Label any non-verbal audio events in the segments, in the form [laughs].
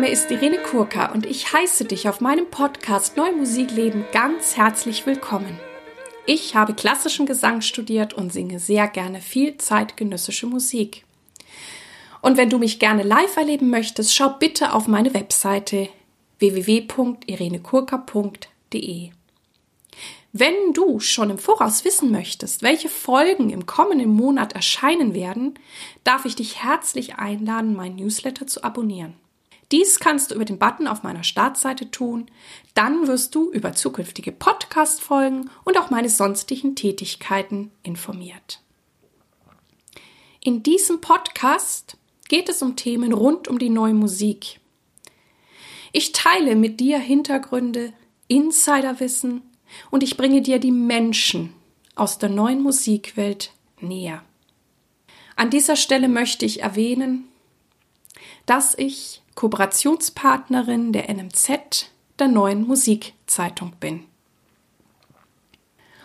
Name ist Irene Kurka und ich heiße dich auf meinem Podcast Neu Musikleben ganz herzlich willkommen. Ich habe klassischen Gesang studiert und singe sehr gerne viel zeitgenössische Musik. Und wenn du mich gerne live erleben möchtest, schau bitte auf meine Webseite www.irenekurka.de. Wenn du schon im Voraus wissen möchtest, welche Folgen im kommenden Monat erscheinen werden, darf ich dich herzlich einladen, mein Newsletter zu abonnieren. Dies kannst du über den Button auf meiner Startseite tun. Dann wirst du über zukünftige Podcast-Folgen und auch meine sonstigen Tätigkeiten informiert. In diesem Podcast geht es um Themen rund um die neue Musik. Ich teile mit dir Hintergründe, Insiderwissen und ich bringe dir die Menschen aus der neuen Musikwelt näher. An dieser Stelle möchte ich erwähnen, dass ich Kooperationspartnerin der NMZ, der neuen Musikzeitung bin.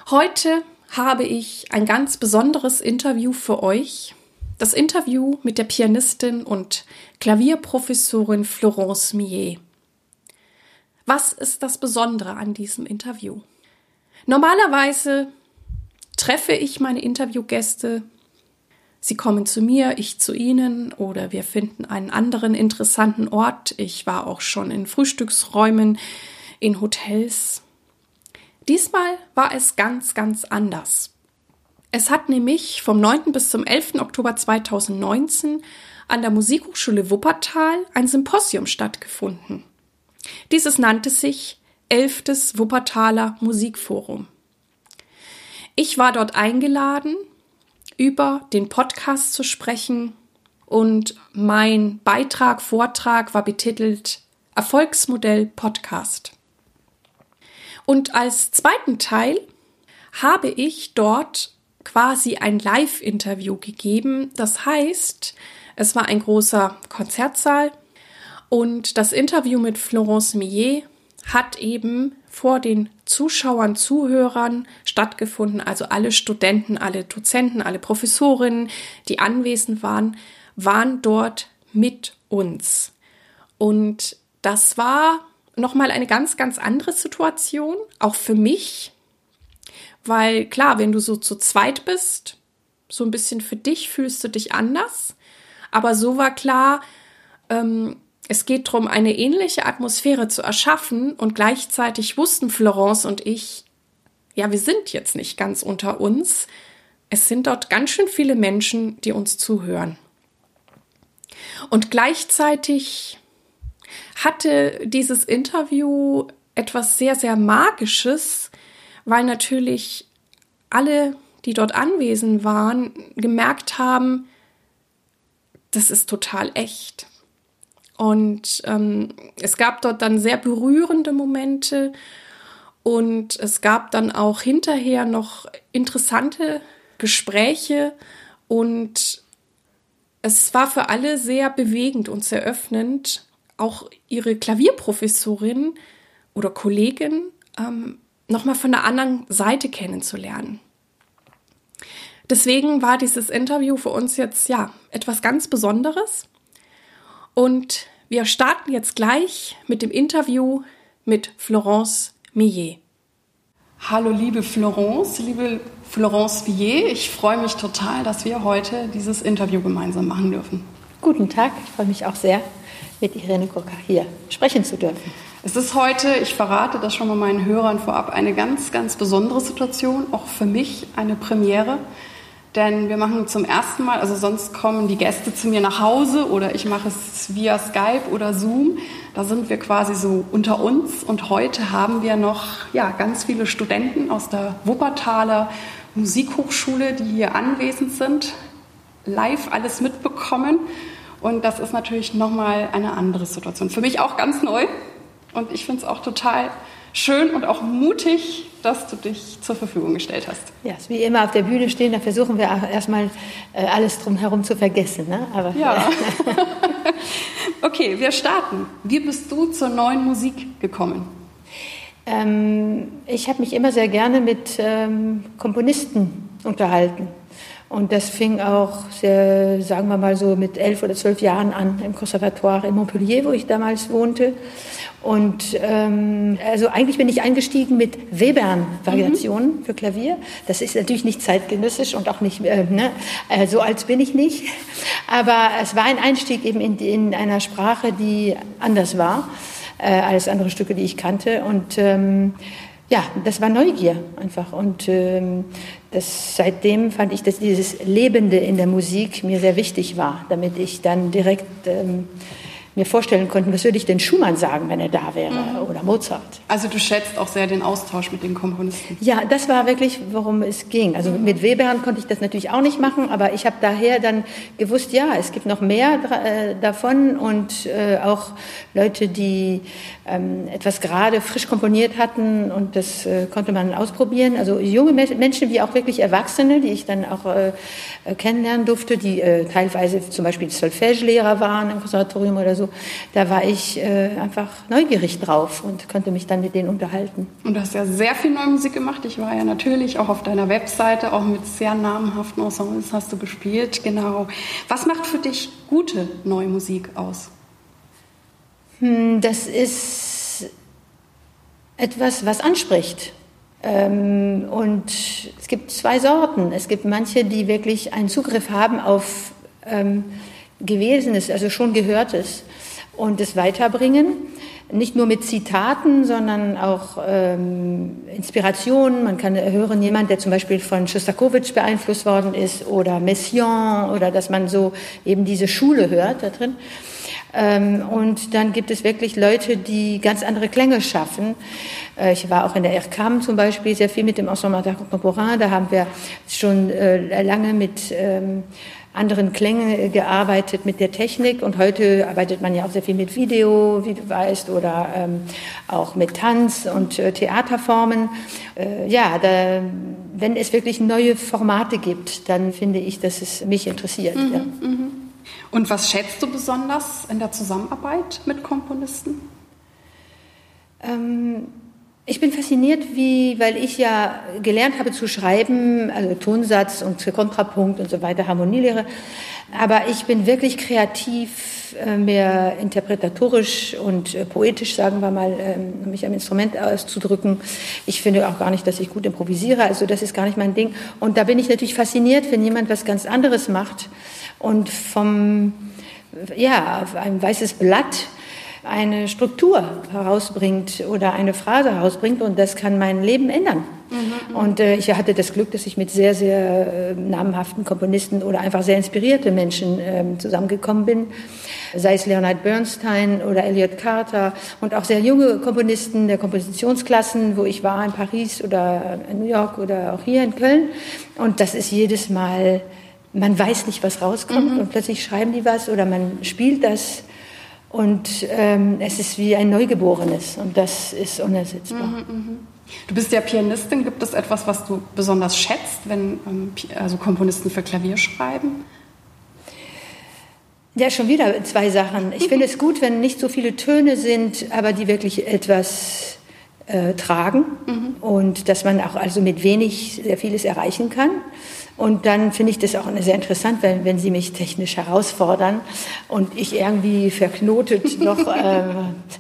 Heute habe ich ein ganz besonderes Interview für euch. Das Interview mit der Pianistin und Klavierprofessorin Florence Millet. Was ist das Besondere an diesem Interview? Normalerweise treffe ich meine Interviewgäste. Sie kommen zu mir, ich zu ihnen oder wir finden einen anderen interessanten Ort. Ich war auch schon in Frühstücksräumen, in Hotels. Diesmal war es ganz, ganz anders. Es hat nämlich vom 9. bis zum 11. Oktober 2019 an der Musikhochschule Wuppertal ein Symposium stattgefunden. Dieses nannte sich elftes Wuppertaler Musikforum. Ich war dort eingeladen, über den Podcast zu sprechen und mein Beitrag, Vortrag war betitelt Erfolgsmodell Podcast. Und als zweiten Teil habe ich dort quasi ein Live-Interview gegeben. Das heißt, es war ein großer Konzertsaal und das Interview mit Florence Millet hat eben vor den Zuschauern, Zuhörern stattgefunden. Also alle Studenten, alle Dozenten, alle Professorinnen, die anwesend waren, waren dort mit uns. Und das war nochmal eine ganz, ganz andere Situation, auch für mich, weil klar, wenn du so zu zweit bist, so ein bisschen für dich fühlst du dich anders. Aber so war klar, ähm, es geht darum, eine ähnliche Atmosphäre zu erschaffen und gleichzeitig wussten Florence und ich, ja, wir sind jetzt nicht ganz unter uns. Es sind dort ganz schön viele Menschen, die uns zuhören. Und gleichzeitig hatte dieses Interview etwas sehr, sehr Magisches, weil natürlich alle, die dort anwesend waren, gemerkt haben, das ist total echt. Und ähm, es gab dort dann sehr berührende Momente und es gab dann auch hinterher noch interessante Gespräche und es war für alle sehr bewegend und sehr öffnend, auch ihre Klavierprofessorin oder Kollegin ähm, nochmal von der anderen Seite kennenzulernen. Deswegen war dieses Interview für uns jetzt ja etwas ganz Besonderes. Und wir starten jetzt gleich mit dem Interview mit Florence Millet. Hallo liebe Florence, liebe Florence Millet, ich freue mich total, dass wir heute dieses Interview gemeinsam machen dürfen. Guten Tag, ich freue mich auch sehr, mit Irene Kurka hier sprechen zu dürfen. Es ist heute, ich verrate das schon mal meinen Hörern vorab, eine ganz, ganz besondere Situation, auch für mich eine Premiere. Denn wir machen zum ersten Mal, also sonst kommen die Gäste zu mir nach Hause oder ich mache es via Skype oder Zoom. Da sind wir quasi so unter uns. Und heute haben wir noch ja, ganz viele Studenten aus der Wuppertaler Musikhochschule, die hier anwesend sind, live alles mitbekommen. Und das ist natürlich nochmal eine andere Situation. Für mich auch ganz neu. Und ich finde es auch total schön und auch mutig, dass du dich zur Verfügung gestellt hast. Ja, ist wie immer auf der Bühne stehen, da versuchen wir erstmal äh, alles drumherum zu vergessen. Ne? Aber, ja. [laughs] [laughs] okay, wir starten. Wie bist du zur neuen Musik gekommen? Ähm, ich habe mich immer sehr gerne mit ähm, Komponisten unterhalten. Und das fing auch, sehr, sagen wir mal so, mit elf oder zwölf Jahren an im Conservatoire in Montpellier, wo ich damals wohnte. Und ähm, also eigentlich bin ich eingestiegen mit Webern-Variationen mhm. für Klavier. Das ist natürlich nicht zeitgenössisch und auch nicht, äh, ne, äh, so alt bin ich nicht. Aber es war ein Einstieg eben in, in einer Sprache, die anders war äh, als andere Stücke, die ich kannte. Und ähm, ja, das war Neugier einfach. Und ähm, das, seitdem fand ich, dass dieses Lebende in der Musik mir sehr wichtig war, damit ich dann direkt ähm, mir vorstellen konnten, was würde ich denn Schumann sagen, wenn er da wäre mhm. oder Mozart. Also du schätzt auch sehr den Austausch mit den Komponisten. Ja, das war wirklich, worum es ging. Also mhm. mit Webern konnte ich das natürlich auch nicht machen, aber ich habe daher dann gewusst, ja, es gibt noch mehr äh, davon und äh, auch Leute, die ähm, etwas gerade frisch komponiert hatten und das äh, konnte man ausprobieren. Also junge Menschen wie auch wirklich Erwachsene, die ich dann auch äh, kennenlernen durfte, die äh, teilweise zum Beispiel Solfège-Lehrer waren im Konservatorium oder so so. Da war ich äh, einfach neugierig drauf und konnte mich dann mit denen unterhalten. Und du hast ja sehr viel neue Musik gemacht. Ich war ja natürlich auch auf deiner Webseite, auch mit sehr namhaften Ensembles hast du gespielt. Genau. Was macht für dich gute neue Musik aus? Hm, das ist etwas, was anspricht. Ähm, und es gibt zwei Sorten. Es gibt manche, die wirklich einen Zugriff haben auf ähm, Gewesenes, also schon Gehörtes und es weiterbringen. Nicht nur mit Zitaten, sondern auch ähm, Inspirationen. Man kann hören, jemand, der zum Beispiel von Schostakowitsch beeinflusst worden ist oder Messiaen oder dass man so eben diese Schule hört da drin. Ähm, und dann gibt es wirklich Leute, die ganz andere Klänge schaffen. Äh, ich war auch in der ERCAM zum Beispiel sehr viel mit dem Ensemble Contemporain. Da haben wir schon äh, lange mit ähm, anderen Klängen gearbeitet mit der Technik und heute arbeitet man ja auch sehr viel mit Video, wie du weißt, oder ähm, auch mit Tanz und äh, Theaterformen. Äh, ja, da, wenn es wirklich neue Formate gibt, dann finde ich, dass es mich interessiert. Mhm, ja. Mhm. Und was schätzt du besonders in der Zusammenarbeit mit Komponisten? Ähm, ich bin fasziniert, wie, weil ich ja gelernt habe zu schreiben, also Tonsatz und Kontrapunkt und so weiter, Harmonielehre. Aber ich bin wirklich kreativ, äh, mehr interpretatorisch und äh, poetisch, sagen wir mal, ähm, mich am Instrument auszudrücken. Ich finde auch gar nicht, dass ich gut improvisiere, also das ist gar nicht mein Ding. Und da bin ich natürlich fasziniert, wenn jemand was ganz anderes macht und vom, ja, auf ein weißes Blatt eine Struktur herausbringt oder eine Phrase herausbringt und das kann mein Leben ändern. Mhm, und äh, ich hatte das Glück, dass ich mit sehr, sehr äh, namhaften Komponisten oder einfach sehr inspirierte Menschen äh, zusammengekommen bin, sei es Leonard Bernstein oder Elliot Carter und auch sehr junge Komponisten der Kompositionsklassen, wo ich war in Paris oder in New York oder auch hier in Köln. Und das ist jedes Mal, man weiß nicht, was rauskommt mhm. und plötzlich schreiben die was oder man spielt das und ähm, es ist wie ein Neugeborenes und das ist unersetzbar. Mhm, mh. Du bist ja Pianistin. Gibt es etwas, was du besonders schätzt, wenn ähm, also Komponisten für Klavier schreiben? Ja, schon wieder zwei Sachen. Ich finde es gut, wenn nicht so viele Töne sind, aber die wirklich etwas äh, tragen mhm. und dass man auch also mit wenig sehr vieles erreichen kann. Und dann finde ich das auch sehr interessant, wenn, wenn Sie mich technisch herausfordern und ich irgendwie verknotet noch [laughs] äh,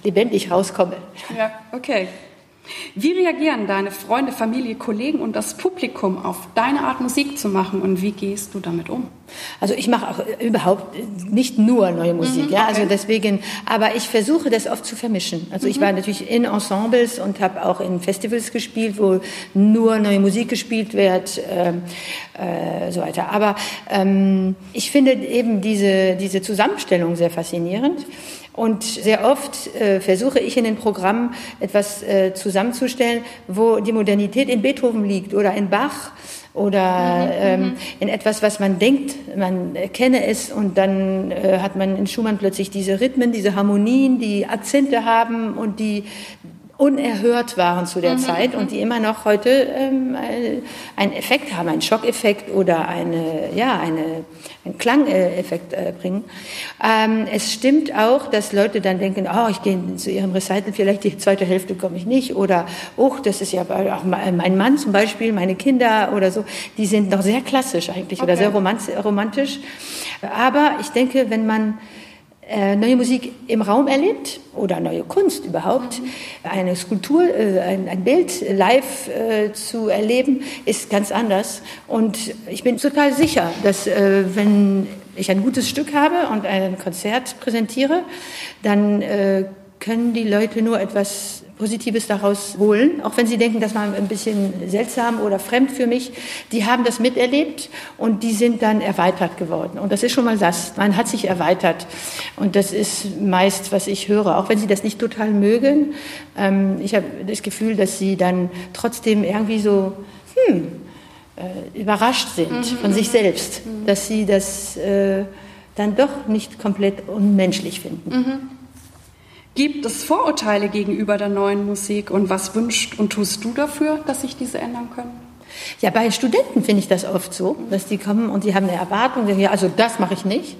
lebendig rauskomme. Ja, okay. Wie reagieren deine Freunde, Familie, Kollegen und das Publikum auf deine Art Musik zu machen und wie gehst du damit um? Also ich mache auch überhaupt nicht nur neue Musik, mhm, ja, also deswegen, aber ich versuche das oft zu vermischen. Also mhm. ich war natürlich in Ensembles und habe auch in Festivals gespielt, wo nur neue Musik gespielt wird, äh, äh, so weiter. Aber ähm, ich finde eben diese diese Zusammenstellung sehr faszinierend. Und sehr oft äh, versuche ich in den Programmen etwas äh, zusammenzustellen, wo die Modernität in Beethoven liegt oder in Bach oder mhm, ähm, mhm. in etwas, was man denkt, man kenne es und dann äh, hat man in Schumann plötzlich diese Rhythmen, diese Harmonien, die Akzente haben und die unerhört waren zu der mhm. Zeit und die immer noch heute ähm, einen Effekt haben, einen Schockeffekt oder eine, ja, eine, einen Klangeffekt äh, bringen. Ähm, es stimmt auch, dass Leute dann denken, oh, ich gehe zu ihrem Recital, vielleicht die zweite Hälfte komme ich nicht oder, oh, das ist ja auch mein Mann zum Beispiel, meine Kinder oder so, die sind noch sehr klassisch eigentlich okay. oder sehr romantisch. Aber ich denke, wenn man äh, neue Musik im Raum erlebt oder neue Kunst überhaupt, eine Skulptur, äh, ein, ein, Bild live äh, zu erleben, ist ganz anders. Und ich bin total sicher, dass äh, wenn ich ein gutes Stück habe und ein Konzert präsentiere, dann äh, können die Leute nur etwas Positives daraus holen, auch wenn sie denken, das war ein bisschen seltsam oder fremd für mich. Die haben das miterlebt und die sind dann erweitert geworden. Und das ist schon mal das. Man hat sich erweitert. Und das ist meist, was ich höre, auch wenn sie das nicht total mögen. Ähm, ich habe das Gefühl, dass sie dann trotzdem irgendwie so, hm, äh, überrascht sind mhm. von sich selbst, mhm. dass sie das äh, dann doch nicht komplett unmenschlich finden. Gibt es Vorurteile gegenüber der neuen Musik und was wünscht und tust du dafür, dass sich diese ändern können? Ja, bei Studenten finde ich das oft so, dass die kommen und die haben eine Erwartung, sagen, ja, also das mache ich nicht.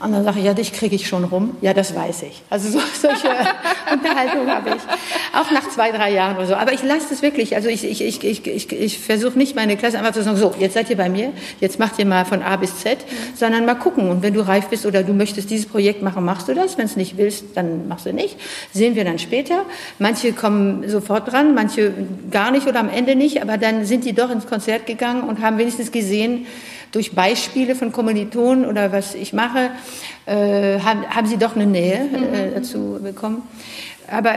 Und dann sage ich, ja, dich kriege ich schon rum. Ja, das weiß ich. Also so, [laughs] solche [laughs] Unterhaltung habe ich. Auch nach zwei, drei Jahren oder so. Aber ich lasse das wirklich. Also ich, ich, ich, ich, ich, ich versuche nicht meine Klasse einfach zu sagen, so, jetzt seid ihr bei mir, jetzt macht ihr mal von A bis Z, sondern mal gucken. Und wenn du reif bist oder du möchtest dieses Projekt machen, machst du das. Wenn es nicht willst, dann machst du nicht. Sehen wir dann später. Manche kommen sofort dran, manche gar nicht oder am Ende nicht, aber dann sind die doch ins Konzert gegangen und haben wenigstens gesehen, durch Beispiele von Kommilitonen oder was ich mache, äh, haben, haben sie doch eine Nähe äh, mhm. dazu bekommen. Aber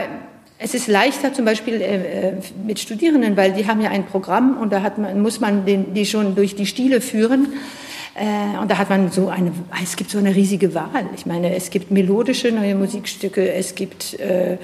es ist leichter zum Beispiel äh, äh, mit Studierenden, weil die haben ja ein Programm und da hat man, muss man den, die schon durch die Stile führen. Äh, und da hat man so eine, es gibt so eine riesige Wahl. Ich meine, es gibt melodische neue Musikstücke, es gibt äh,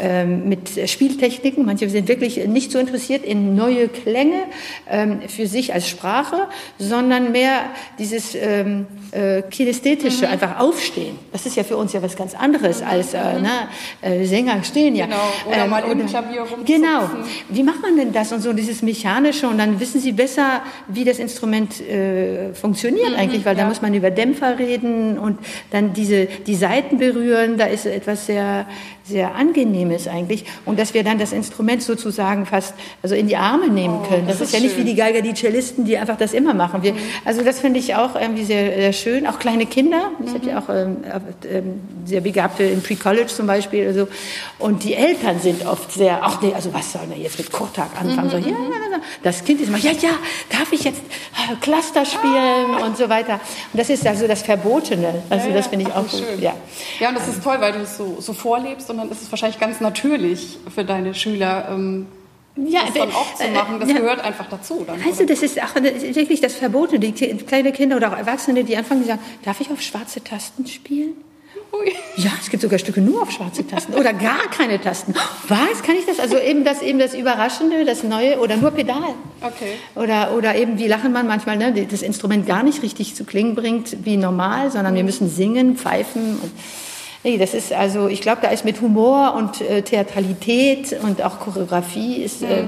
äh, mit Spieltechniken. Manche sind wirklich nicht so interessiert in neue Klänge ähm, für sich als Sprache, sondern mehr dieses ähm, äh, kinästhetische, mhm. einfach aufstehen. Das ist ja für uns ja was ganz anderes mhm. als äh, mhm. na, äh, Sänger stehen ja. Genau. Oder ähm, mal im Klavier rumzupfen. Genau. Wie macht man denn das und so dieses mechanische und dann wissen Sie besser, wie das Instrument funktioniert funktioniert mhm, eigentlich, weil ja. da muss man über Dämpfer reden und dann diese, die Seiten berühren, da ist etwas sehr, sehr Angenehmes eigentlich. Und dass wir dann das Instrument sozusagen fast also in die Arme nehmen oh, können. Das, das ist, ist, ja nicht wie die Geiger, die Cellisten, die einfach das immer machen. Wir, mhm. Also das finde ich auch irgendwie sehr, sehr, schön. Auch kleine Kinder. Ich mhm. habe ja auch ähm, ähm, sehr begabte in Pre-College zum Beispiel. Also. Und die Eltern sind oft sehr, ach nee, also was soll man jetzt mit Kurtag anfangen? Mhm. So, ja, mhm. das Kind ist immer, ja, ja, darf ich jetzt äh, Cluster spielen ah. [laughs] und so weiter. Und das ist also das Verbotene. Also ja, das finde ich auch gut. Schön. Ja. ja, und das ist toll, weil du es so, so vorlebst und dann ist es wahrscheinlich ganz natürlich für deine Schüler, ähm, ja, das dann auch zu machen, das ja. gehört einfach dazu. Dann, du, das ist auch wirklich das Verbotene. Die kleine Kinder oder auch Erwachsene, die anfangen, die sagen, darf ich auf schwarze Tasten spielen? Ja, es gibt sogar Stücke nur auf schwarze Tasten oder gar keine Tasten. Was? Kann ich das? Also eben das, eben das Überraschende, das Neue oder nur Pedal. Okay. Oder, oder eben, wie lachen man manchmal, ne, das Instrument gar nicht richtig zu klingen bringt, wie normal, sondern wir müssen singen, pfeifen. Und, nee, das ist also, ich glaube, da ist mit Humor und äh, Theatralität und auch Choreografie, ist, äh,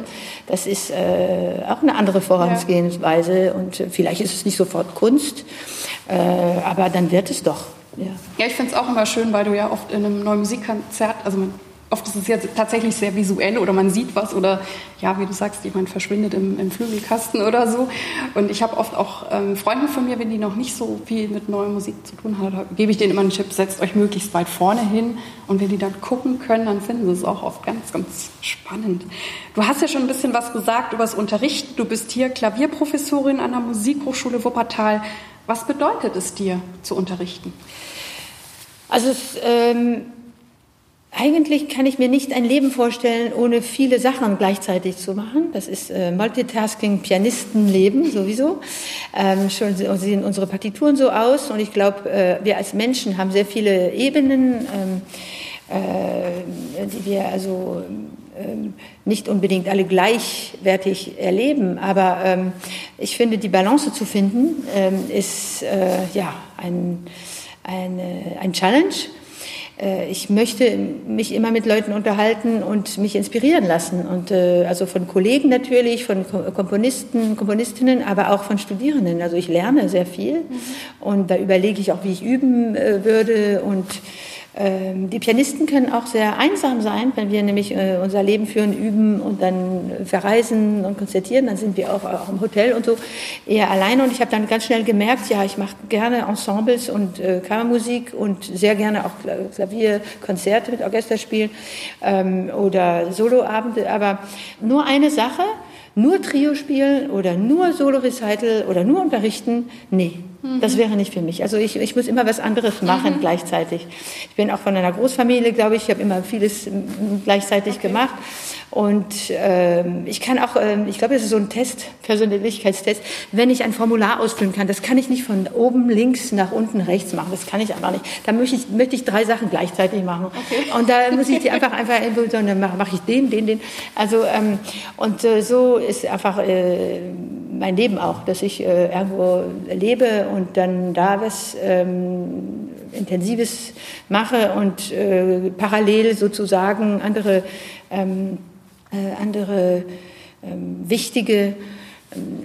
das ist äh, auch eine andere Vorangehensweise. Und äh, vielleicht ist es nicht sofort Kunst, äh, aber dann wird es doch. Ja, ja ich finde es auch immer schön, weil du ja oft in einem neuen Musikkonzert, also man, oft ist es ja tatsächlich sehr visuell oder man sieht was oder ja, wie du sagst, jemand verschwindet im, im Flügelkasten oder so. Und ich habe oft auch ähm, Freunde von mir, wenn die noch nicht so viel mit neuer Musik zu tun haben, gebe ich denen immer einen Tipp, setzt euch möglichst weit vorne hin und wenn die dann gucken können, dann finden sie es auch oft ganz, ganz spannend. Du hast ja schon ein bisschen was gesagt über das Unterrichten. Du bist hier Klavierprofessorin an der Musikhochschule Wuppertal. Was bedeutet es dir zu unterrichten? Also es, ähm, eigentlich kann ich mir nicht ein Leben vorstellen, ohne viele Sachen gleichzeitig zu machen. Das ist äh, Multitasking, Pianistenleben sowieso. Ähm, schon sehen unsere Partituren so aus und ich glaube, äh, wir als Menschen haben sehr viele Ebenen, ähm, äh, die wir also ähm, nicht unbedingt alle gleichwertig erleben. Aber ähm, ich finde, die Balance zu finden, ähm, ist äh, ja ein, eine, ein Challenge. äh, ich möchte mich immer mit Leuten unterhalten und mich inspirieren lassen. Und äh, also von Kollegen natürlich, von Komponisten, Komponistinnen, aber auch von Studierenden. Also ich lerne sehr viel mhm. und da überlege ich auch, wie ich üben äh, würde und die Pianisten können auch sehr einsam sein, wenn wir nämlich äh, unser Leben führen, üben und dann verreisen und konzertieren, dann sind wir auch, auch im Hotel und so eher alleine. Und ich habe dann ganz schnell gemerkt, ja, ich mache gerne Ensembles und äh, Kammermusik und sehr gerne auch Klavierkonzerte mit Orchesterspielen ähm, oder Soloabende. Aber nur eine Sache, nur Trio spielen oder nur Solo-Recital oder nur unterrichten, nee, mhm. das wäre nicht für mich. Also ich, ich muss immer was anderes machen mhm. gleichzeitig. Ich bin auch von einer Großfamilie, glaube ich, ich habe immer vieles gleichzeitig okay. gemacht. Und ähm, ich kann auch, ähm, ich glaube, das ist so ein Test, Persönlichkeitstest, wenn ich ein Formular ausfüllen kann, das kann ich nicht von oben links nach unten rechts machen, das kann ich einfach nicht. Da möchte ich, möchte ich drei Sachen gleichzeitig machen. Okay. Und da muss ich die [laughs] einfach, einfach, dann mache mach ich den, den, den. Also, ähm, und äh, so ist einfach äh, mein Leben auch, dass ich äh, irgendwo lebe und dann da was ähm, Intensives mache und äh, parallel sozusagen andere ähm, äh, andere ähm, wichtige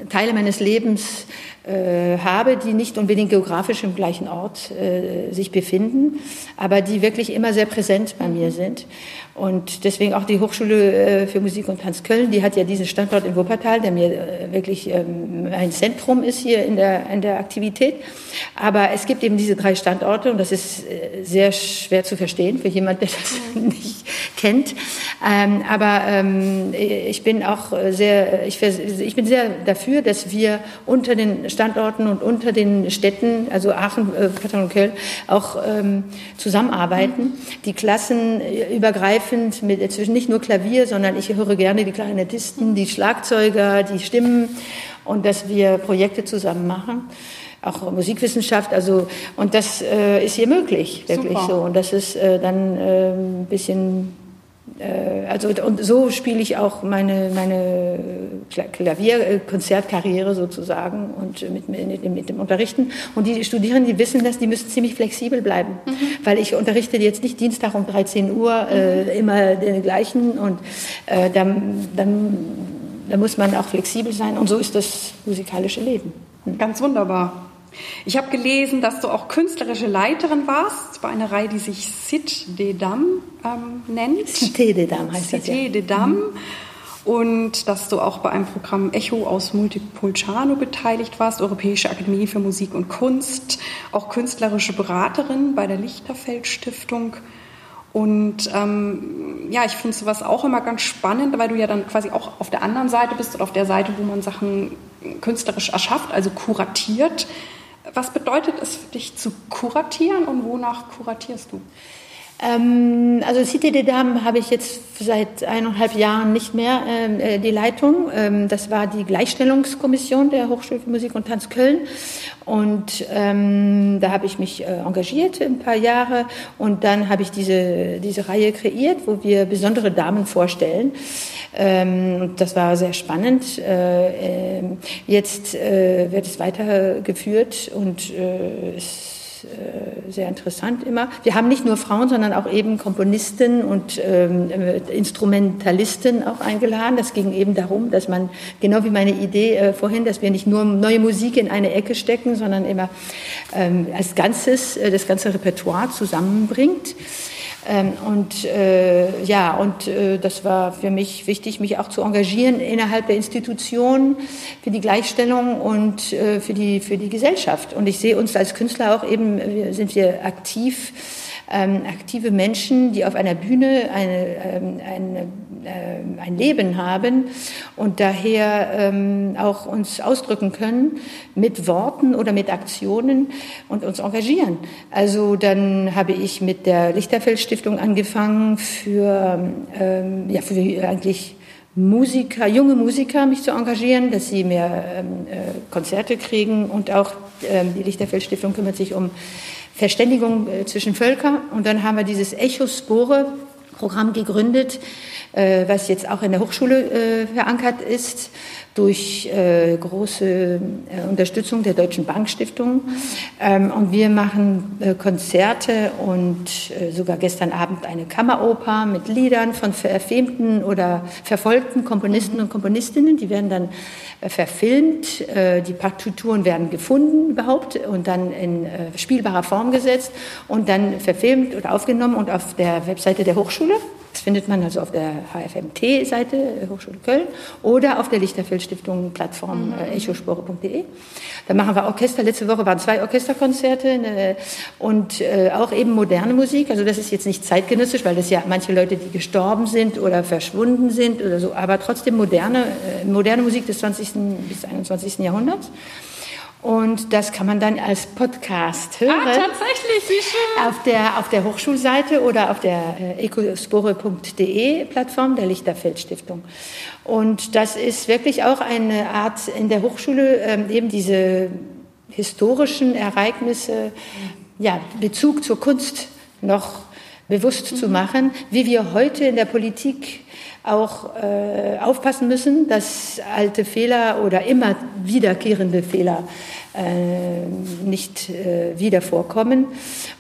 Teile meines Lebens äh, habe, die nicht unbedingt geografisch im gleichen Ort äh, sich befinden, aber die wirklich immer sehr präsent bei mir sind. Und deswegen auch die Hochschule äh, für Musik und Tanz Köln, die hat ja diesen Standort in Wuppertal, der mir äh, wirklich ähm, ein Zentrum ist hier in der, in der Aktivität. Aber es gibt eben diese drei Standorte und das ist äh, sehr schwer zu verstehen für jemand, der das [laughs] nicht kennt. Ähm, aber ähm, ich bin auch sehr, ich, ich bin sehr dafür, dass wir unter den Standorten und unter den Städten, also Aachen, Katar und Köln, auch zusammenarbeiten, die Klassen übergreifen übergreifend mit inzwischen nicht nur Klavier, sondern ich höre gerne die Klarinettisten, die Schlagzeuger, die Stimmen und dass wir Projekte zusammen machen. Auch Musikwissenschaft, also und das äh, ist hier möglich, wirklich Super. so. Und das ist äh, dann äh, ein bisschen äh, also und so spiele ich auch meine meine Klavierkonzertkarriere sozusagen und mit, mit, mit, dem Unterrichten und die Studierenden die wissen das die müssen ziemlich flexibel bleiben mhm. weil ich unterrichte jetzt nicht Dienstag um 13 Uhr äh, mhm. immer den gleichen und äh, dann dann da muss man auch flexibel sein und so ist das musikalische Leben. Mhm. Ganz wunderbar. Ich habe gelesen, dass du auch künstlerische Leiterin warst bei einer Reihe, die sich Cit de Dam ähm, nennt. [laughs] Cité de Dam heißt Cité das. Cité de Dam. Mhm. Und dass du auch bei einem Programm Echo aus Multipulciano beteiligt warst, Europäische Akademie für Musik und Kunst, auch künstlerische Beraterin bei der Lichterfeld Stiftung. Und ähm, ja, ich finde sowas auch immer ganz spannend, weil du ja dann quasi auch auf der anderen Seite bist oder auf der Seite, wo man Sachen künstlerisch erschafft, also kuratiert. Was bedeutet es für dich zu kuratieren und wonach kuratierst du? Ähm, also Dames habe ich jetzt seit eineinhalb Jahren nicht mehr ähm, äh, die Leitung. Ähm, das war die Gleichstellungskommission der Hochschule für Musik und Tanz Köln. Und ähm, da habe ich mich äh, engagiert ein paar Jahre und dann habe ich diese, diese Reihe kreiert, wo wir besondere Damen vorstellen. Ähm, das war sehr spannend. Äh, äh, jetzt äh, wird es weitergeführt und äh, äh, sehr interessant immer. Wir haben nicht nur Frauen, sondern auch eben Komponisten und ähm, Instrumentalisten auch eingeladen. Das ging eben darum, dass man, genau wie meine Idee äh, vorhin, dass wir nicht nur neue Musik in eine Ecke stecken, sondern immer ähm, als Ganzes äh, das ganze Repertoire zusammenbringt. Ähm, und äh, ja, und äh, das war für mich wichtig, mich auch zu engagieren innerhalb der Institution für die Gleichstellung und äh, für die für die Gesellschaft. Und ich sehe uns als Künstler auch eben, sind wir aktiv ähm, aktive Menschen, die auf einer Bühne eine, ähm, eine, äh, ein Leben haben und daher ähm, auch uns ausdrücken können mit Worten oder mit Aktionen und uns engagieren. Also dann habe ich mit der Lichterfeld Stiftung angefangen für, ähm, ja, für eigentlich Musiker, junge Musiker mich zu engagieren, dass sie mehr ähm, äh, Konzerte kriegen und auch ähm, die Lichterfeld Stiftung kümmert sich um Verständigung äh, zwischen Völkern. Und dann haben wir dieses Echospore-Programm gegründet, was jetzt auch in der Hochschule äh, verankert ist durch äh, große äh, Unterstützung der Deutschen Bankstiftung. Ähm, und wir machen äh, Konzerte und äh, sogar gestern Abend eine Kammeroper mit Liedern von verfemten oder verfolgten Komponisten und Komponistinnen. Die werden dann äh, verfilmt, äh, die Partituren werden gefunden überhaupt und dann in spielbarer Form gesetzt und dann verfilmt oder aufgenommen und auf der Webseite der Hochschule das findet man also auf der HFMT-Seite äh, Hochschule Köln oder auf der Lichterfeld-Stiftung Plattform mhm. äh, echospore.de. Da machen wir Orchester. Letzte Woche waren zwei Orchesterkonzerte ne, und äh, auch eben moderne Musik. Also das ist jetzt nicht zeitgenössisch, weil das ja manche Leute, die gestorben sind oder verschwunden sind oder so, aber trotzdem moderne, äh, moderne Musik des 20. bis 21. Jahrhunderts. Und das kann man dann als Podcast hören. Ah, tatsächlich, wie schön. Auf der, auf der Hochschulseite oder auf der äh, ecospore.de Plattform der Lichterfeld Stiftung. Und das ist wirklich auch eine Art in der Hochschule, ähm, eben diese historischen Ereignisse, ja, Bezug zur Kunst noch bewusst mhm. zu machen, wie wir heute in der Politik auch äh, aufpassen müssen, dass alte Fehler oder immer wiederkehrende Fehler äh, nicht äh, wieder vorkommen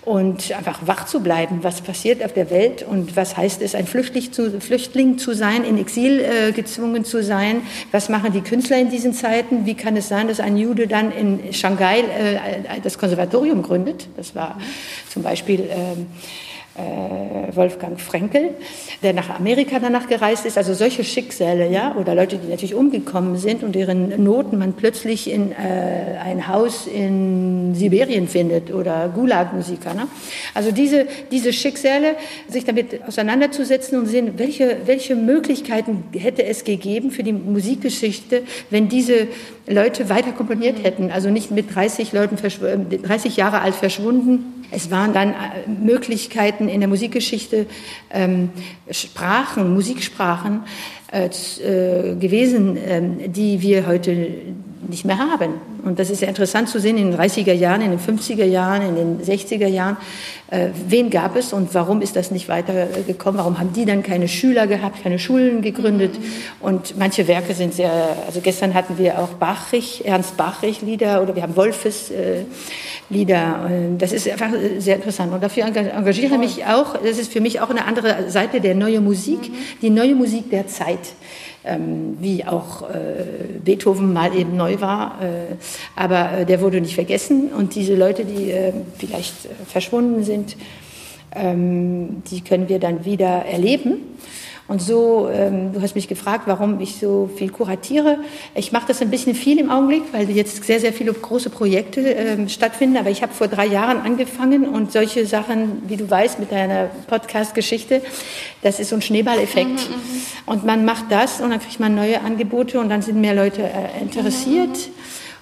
und einfach wach zu bleiben, was passiert auf der Welt und was heißt es, ein Flüchtling zu, Flüchtling zu sein, in Exil äh, gezwungen zu sein, was machen die Künstler in diesen Zeiten, wie kann es sein, dass ein Jude dann in Shanghai äh, das Konservatorium gründet, das war zum Beispiel ähm, äh, Wolfgang Frenkel, der nach Amerika danach gereist ist. Also solche Schicksale, ja, oder Leute, die natürlich umgekommen sind und deren Noten man plötzlich in äh, ein Haus in Sibirien findet oder Gulag-Musiker. Ne? Also diese, diese Schicksale, sich damit auseinanderzusetzen und sehen, welche, welche Möglichkeiten hätte es gegeben für die Musikgeschichte, wenn diese Leute weiter komponiert hätten. Also nicht mit 30 Leuten, 30 Jahre alt verschwunden es waren dann äh, Möglichkeiten in der Musikgeschichte, ähm, Sprachen, Musiksprachen äh, äh, gewesen, ähm, die wir heute nicht mehr haben. Und das ist ja interessant zu sehen in den 30er Jahren, in den 50er Jahren, in den 60er Jahren. Äh, wen gab es und warum ist das nicht weitergekommen? Warum haben die dann keine Schüler gehabt, keine Schulen gegründet? Und manche Werke sind sehr, also gestern hatten wir auch Bachrich, Ernst Bachrich Lieder oder wir haben Wolfes äh, Lieder. Das ist einfach sehr interessant. Und dafür engagiere ich mich auch. Das ist für mich auch eine andere Seite der neuen Musik, mhm. die neue Musik der Zeit ähm, wie auch äh, Beethoven mal eben neu war. Äh, aber äh, der wurde nicht vergessen und diese Leute, die äh, vielleicht äh, verschwunden sind, ähm, die können wir dann wieder erleben. Und so, ähm, du hast mich gefragt, warum ich so viel kuratiere. Ich mache das ein bisschen viel im Augenblick, weil jetzt sehr, sehr viele große Projekte ähm, stattfinden. Aber ich habe vor drei Jahren angefangen und solche Sachen, wie du weißt, mit deiner Podcast-Geschichte, das ist so ein Schneeballeffekt. Mhm, mhm. und man macht das und dann kriegt man neue Angebote und dann sind mehr Leute äh, interessiert. Mhm.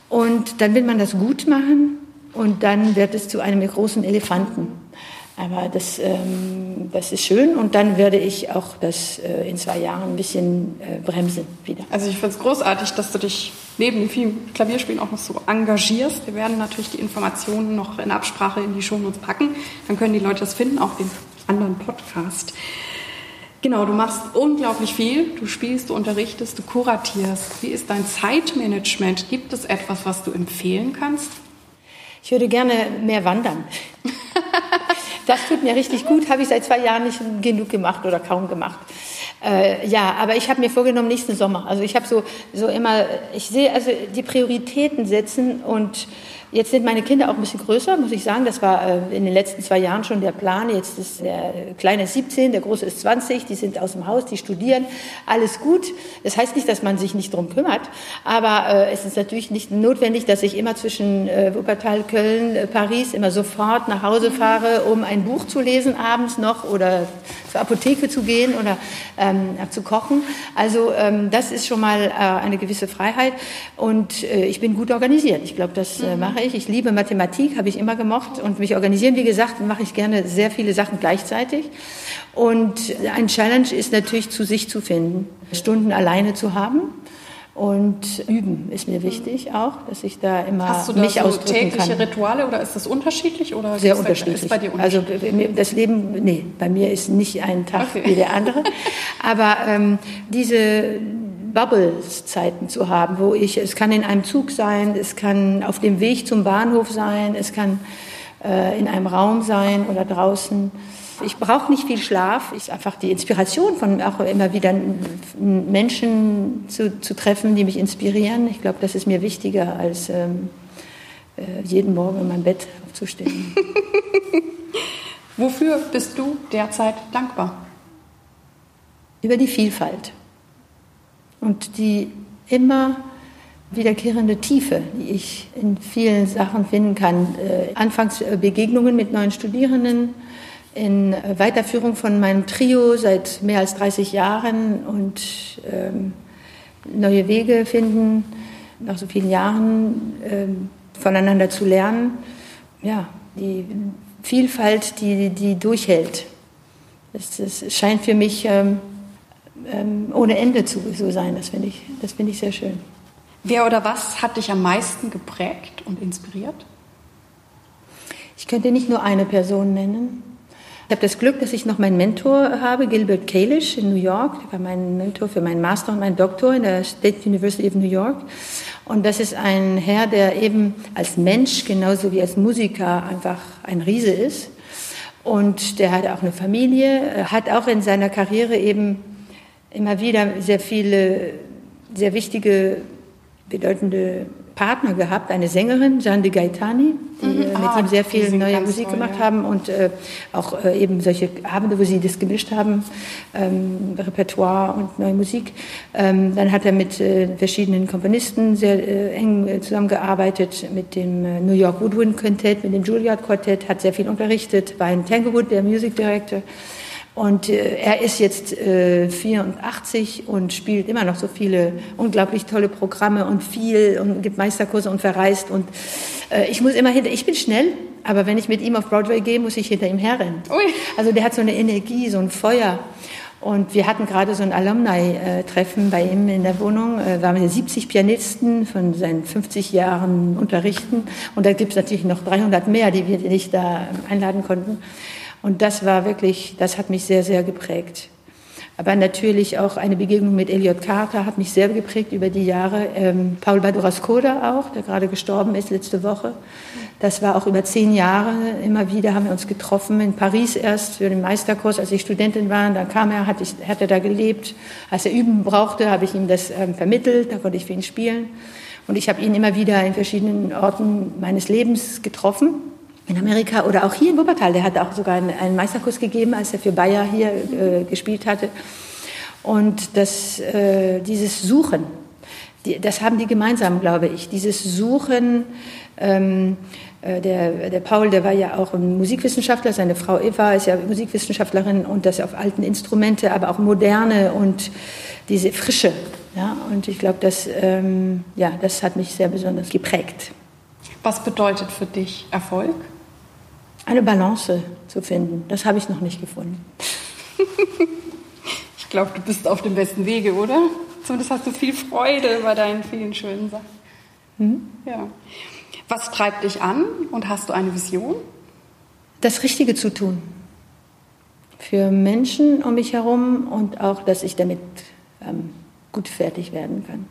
Und dann will man das gut machen und dann wird es zu einem großen Elefanten. Aber das, ähm, das ist schön und dann werde ich auch das äh, in zwei Jahren ein bisschen äh, bremsen wieder. Also ich finde es großartig, dass du dich neben dem vielen Klavierspielen auch noch so engagierst. Wir werden natürlich die Informationen noch in Absprache in die Show Notes packen. Dann können die Leute das finden, auch den anderen Podcast. Genau, du machst unglaublich viel. Du spielst, du unterrichtest, du kuratierst. Wie ist dein Zeitmanagement? Gibt es etwas, was du empfehlen kannst? Ich würde gerne mehr wandern. [laughs] Das tut mir richtig gut, habe ich seit zwei Jahren nicht genug gemacht oder kaum gemacht. Äh, ja, aber ich habe mir vorgenommen, nächsten Sommer. Also ich habe so, so immer, ich sehe also die Prioritäten setzen und Jetzt sind meine Kinder auch ein bisschen größer, muss ich sagen. Das war äh, in den letzten zwei Jahren schon der Plan. Jetzt ist der Kleine 17, der Große ist 20. Die sind aus dem Haus, die studieren. Alles gut. Das heißt nicht, dass man sich nicht drum kümmert. Aber äh, es ist natürlich nicht notwendig, dass ich immer zwischen äh, Wuppertal, Köln, Paris immer sofort nach Hause fahre, um ein Buch zu lesen abends noch oder zur Apotheke zu gehen oder ähm, zu kochen. Also ähm, das ist schon mal äh, eine gewisse Freiheit. Und äh, ich bin gut organisiert. Ich glaube, das äh, mache ich. Ich liebe Mathematik, habe ich immer gemocht. Und mich organisieren, wie gesagt, mache ich gerne sehr viele Sachen gleichzeitig. Und ein Challenge ist natürlich, zu sich zu finden, Stunden alleine zu haben Und üben ist mir wichtig auch, dass ich da immer Hast du da mich so ausdrücken tägliche kann. Rituale oder ist das unterschiedlich? Oder Sehr unterschiedlich. Ist bei dir also unterschiedlich? mir- das Leben, nee, bei mir ist nicht ein Tag Okay. wie der andere. Aber ähm, diese Bubbles-Zeiten zu haben, wo ich, es kann in einem Zug sein, es kann auf dem Weg zum Bahnhof sein, es kann äh, in einem Raum sein oder draußen. Ich brauche nicht viel Schlaf. Ich einfach die Inspiration von auch immer wieder Menschen zu, zu treffen, die mich inspirieren. Ich glaube, das ist mir wichtiger als ähm, äh, jeden Morgen in meinem Bett aufzustehen. [laughs] Wofür bist du derzeit dankbar? über die Vielfalt und die immer wiederkehrende Tiefe, die ich in vielen Sachen finden kann. Äh, anfangs äh, Begegnungen mit neuen Studierenden, in Weiterführung von meinem Trio seit mehr als 30 Jahren und ähm, neue Wege finden, nach so vielen Jahren ähm, voneinander zu lernen. Ja, die Vielfalt, die, die durchhält. Das, das scheint für mich ähm, ähm, ohne Ende zu so sein. Das finde ich, das finde ich sehr schön. Wer oder was hat dich am meisten geprägt und inspiriert? Ich könnte nicht nur eine Person nennen. Ich habe das Glück, dass ich noch meinen Mentor habe, Gilbert Kalish in New York. Der war mein Mentor für meinen Master und meinen Doktor in der State University of New York. Und das ist ein Herr, der eben als Mensch genauso wie als Musiker einfach ein Riese ist. Und der hat auch eine Familie, hat auch in seiner Karriere eben immer wieder sehr viele, sehr wichtige, bedeutende Partner gehabt. Eine Sängerin, Jeanne de Gaetani, die Mhm. äh, mit Ah, ihm sehr viel neue Musik toll, gemacht ja. haben und äh, auch äh, eben solche Abende, wo sie das gemischt haben, ähm, Repertoire und neue Musik. Ähm, dann hat er mit äh, verschiedenen Komponisten sehr äh, eng zusammengearbeitet, mit dem New York Woodwind Quintett, mit dem Juilliard Quartett, hat sehr viel unterrichtet, bei Tanglewood, der Music Director. Und äh, er ist jetzt äh, 84 und spielt immer noch so viele unglaublich tolle Programme und viel und gibt Meisterkurse und verreist. Und äh, ich muss immer hinter, ich bin schnell, aber wenn ich mit ihm auf Broadway gehe, muss ich hinter ihm herrennen. Ui. Also der hat so eine Energie, so ein Feuer. Und wir hatten gerade so ein Alumni-Treffen bei ihm in der Wohnung. Äh, waren wir 70 Pianisten von seinen 50 Jahren unterrichten. Und da gibt es natürlich noch 300 mehr, die wir nicht da einladen konnten. Und das war wirklich, das hat mich sehr, sehr geprägt. Aber natürlich auch eine Begegnung mit Elliot Carter hat mich sehr geprägt über die Jahre. Ähm, Paul Badura-Skoda auch, der gerade gestorben ist letzte Woche. Das war auch über zehn Jahre. Immer wieder haben wir uns getroffen. In Paris erst für den Meisterkurs, als ich Studentin war. Dann kam er, hat, ich, hat er da gelebt. Als er üben brauchte, habe ich ihm das ähm, vermittelt. Da konnte ich für ihn spielen. Und ich habe ihn immer wieder in verschiedenen Orten meines Lebens getroffen in Amerika oder auch hier in Wuppertal. Der hat auch sogar einen, einen Meisterkurs gegeben, als er für Bayer hier äh, gespielt hatte. Und das, äh, dieses Suchen, die, das haben die gemeinsam, glaube ich. Dieses Suchen, ähm, äh, der, der Paul, der war ja auch ein Musikwissenschaftler, seine Frau Eva ist ja Musikwissenschaftlerin und das auf alten Instrumente, aber auch moderne und diese Frische. Ja? Und ich glaube, das, ähm, ja, das hat mich sehr besonders geprägt. Was bedeutet für dich Erfolg? Eine Balance zu finden, das habe ich noch nicht gefunden. [laughs] Ich glaube, du bist auf dem besten Wege, oder? Zumindest hast du viel Freude bei deinen vielen schönen Sachen. Mhm. Ja. Was treibt dich an und hast du eine Vision? Das Richtige zu tun. Für Menschen um mich herum und auch, dass ich damit ähm, gut fertig werden kann.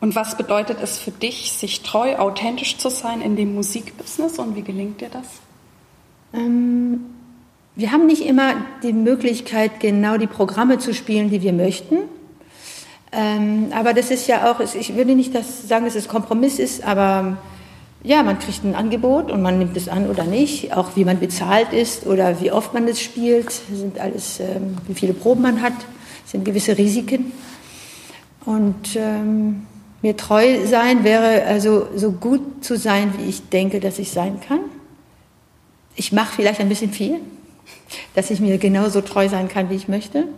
Und was bedeutet es für dich, sich treu, authentisch zu sein in dem Musikbusiness und wie gelingt dir das? Ähm, wir haben nicht immer die Möglichkeit, genau die Programme zu spielen, die wir möchten. Ähm, aber das ist ja auch, ich würde nicht das sagen, dass es Kompromiss ist, aber ja, man kriegt ein Angebot und man nimmt es an oder nicht. Auch wie man bezahlt ist oder wie oft man es spielt, sind alles, ähm, wie viele Proben man hat, sind gewisse Risiken. Und ähm, mir treu sein wäre also so gut zu sein, wie ich denke, dass ich sein kann. Ich mache vielleicht ein bisschen viel, dass ich mir genauso treu sein kann, wie ich möchte,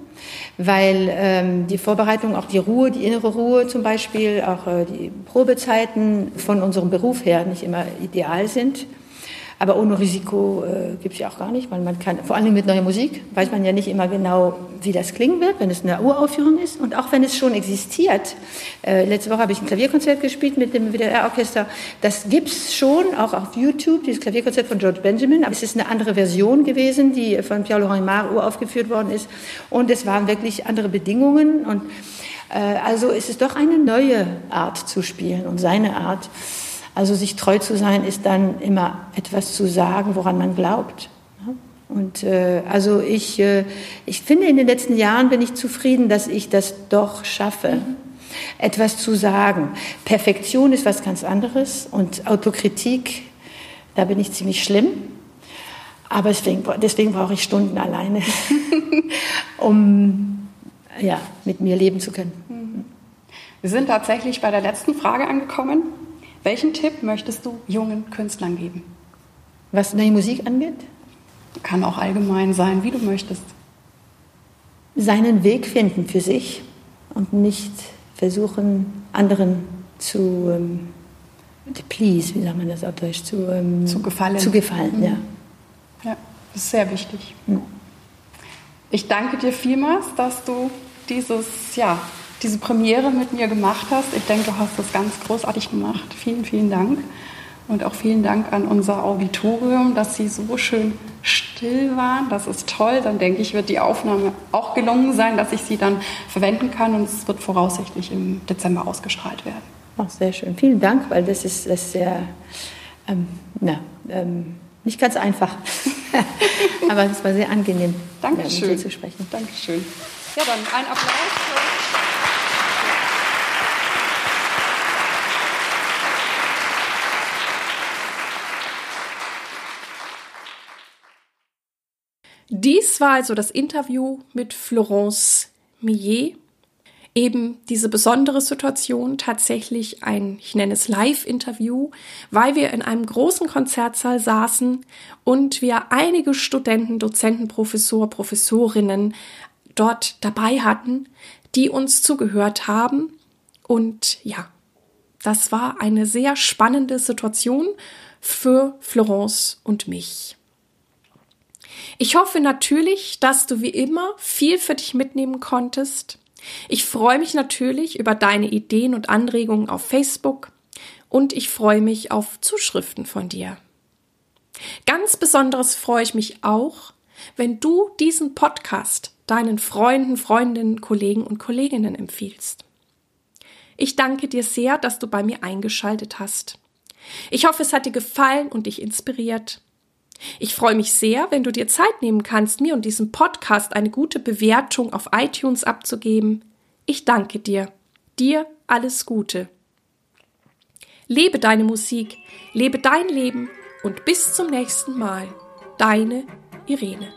weil ähm, die Vorbereitung, auch die Ruhe, die innere Ruhe zum Beispiel, auch äh, die Probezeiten von unserem Beruf her nicht immer ideal sind. Aber ohne Risiko äh, gibt es ja auch gar nicht, weil man kann, vor allem mit neuer Musik, weiß man ja nicht immer genau, wie das klingen wird, wenn es eine Uraufführung ist. Und auch wenn es schon existiert. Äh, letzte Woche habe ich ein Klavierkonzert gespielt mit dem WDR-Orchester. Das gibt es schon, auch auf YouTube, dieses Klavierkonzert von George Benjamin. Aber es ist eine andere Version gewesen, die von Pierre-Laurent Mar uraufgeführt worden ist. Und es waren wirklich andere Bedingungen. Und äh, also ist es doch eine neue Art zu spielen und seine Art. Also sich treu zu sein, ist dann immer etwas zu sagen, woran man glaubt. Und äh, also ich, äh, ich finde, in den letzten Jahren bin ich zufrieden, dass ich das doch schaffe, mhm. etwas zu sagen. Perfektion ist was ganz anderes und Autokritik, da bin ich ziemlich schlimm. Aber deswegen, deswegen brauche ich Stunden alleine, [laughs] um ja, mit mir leben zu können. Mhm. Wir sind tatsächlich bei der letzten Frage angekommen. Welchen Tipp möchtest du jungen Künstlern geben? Was neue Musik angeht? Kann auch allgemein sein, wie du möchtest. Seinen Weg finden für sich und nicht versuchen, anderen zu ähm, please, wie sagt man das auf Deutsch, zu, ähm, zu gefallen. Zu gefallen, mhm. ja. Ja, das ist sehr wichtig. Mhm. Ich danke dir vielmals, dass du dieses, ja, diese Premiere mit mir gemacht hast. Ich denke, du hast das ganz großartig gemacht. Vielen, vielen Dank. Und auch vielen Dank an unser Auditorium, dass Sie so schön still waren. Das ist toll. Dann denke ich, wird die Aufnahme auch gelungen sein, dass ich sie dann verwenden kann. Und es wird voraussichtlich im Dezember ausgestrahlt werden. Ach, sehr schön. Vielen Dank, weil das ist, das ist sehr, ähm, na, ähm, nicht ganz einfach. [laughs] Aber es war sehr angenehm, Dankeschön. mit dir zu sprechen. Dankeschön. Ja, dann ein Applaus. Dies war also das Interview mit Florence Millet. Eben diese besondere Situation, tatsächlich ein, ich nenne es Live-Interview, weil wir in einem großen Konzertsaal saßen und wir einige Studenten, Dozenten, Professor, Professorinnen dort dabei hatten, die uns zugehört haben. Und ja, das war eine sehr spannende Situation für Florence und mich. Ich hoffe natürlich, dass du wie immer viel für dich mitnehmen konntest. Ich freue mich natürlich über deine Ideen und Anregungen auf Facebook und ich freue mich auf Zuschriften von dir. Ganz besonderes freue ich mich auch, wenn du diesen Podcast deinen Freunden, Freundinnen, Kollegen und Kolleginnen empfiehlst. Ich danke dir sehr, dass du bei mir eingeschaltet hast. Ich hoffe, es hat dir gefallen und dich inspiriert. Ich freue mich sehr, wenn du dir Zeit nehmen kannst, mir und diesem Podcast eine gute Bewertung auf iTunes abzugeben. Ich danke dir. Dir alles Gute. Lebe deine Musik, lebe dein Leben und bis zum nächsten Mal. Deine Irene.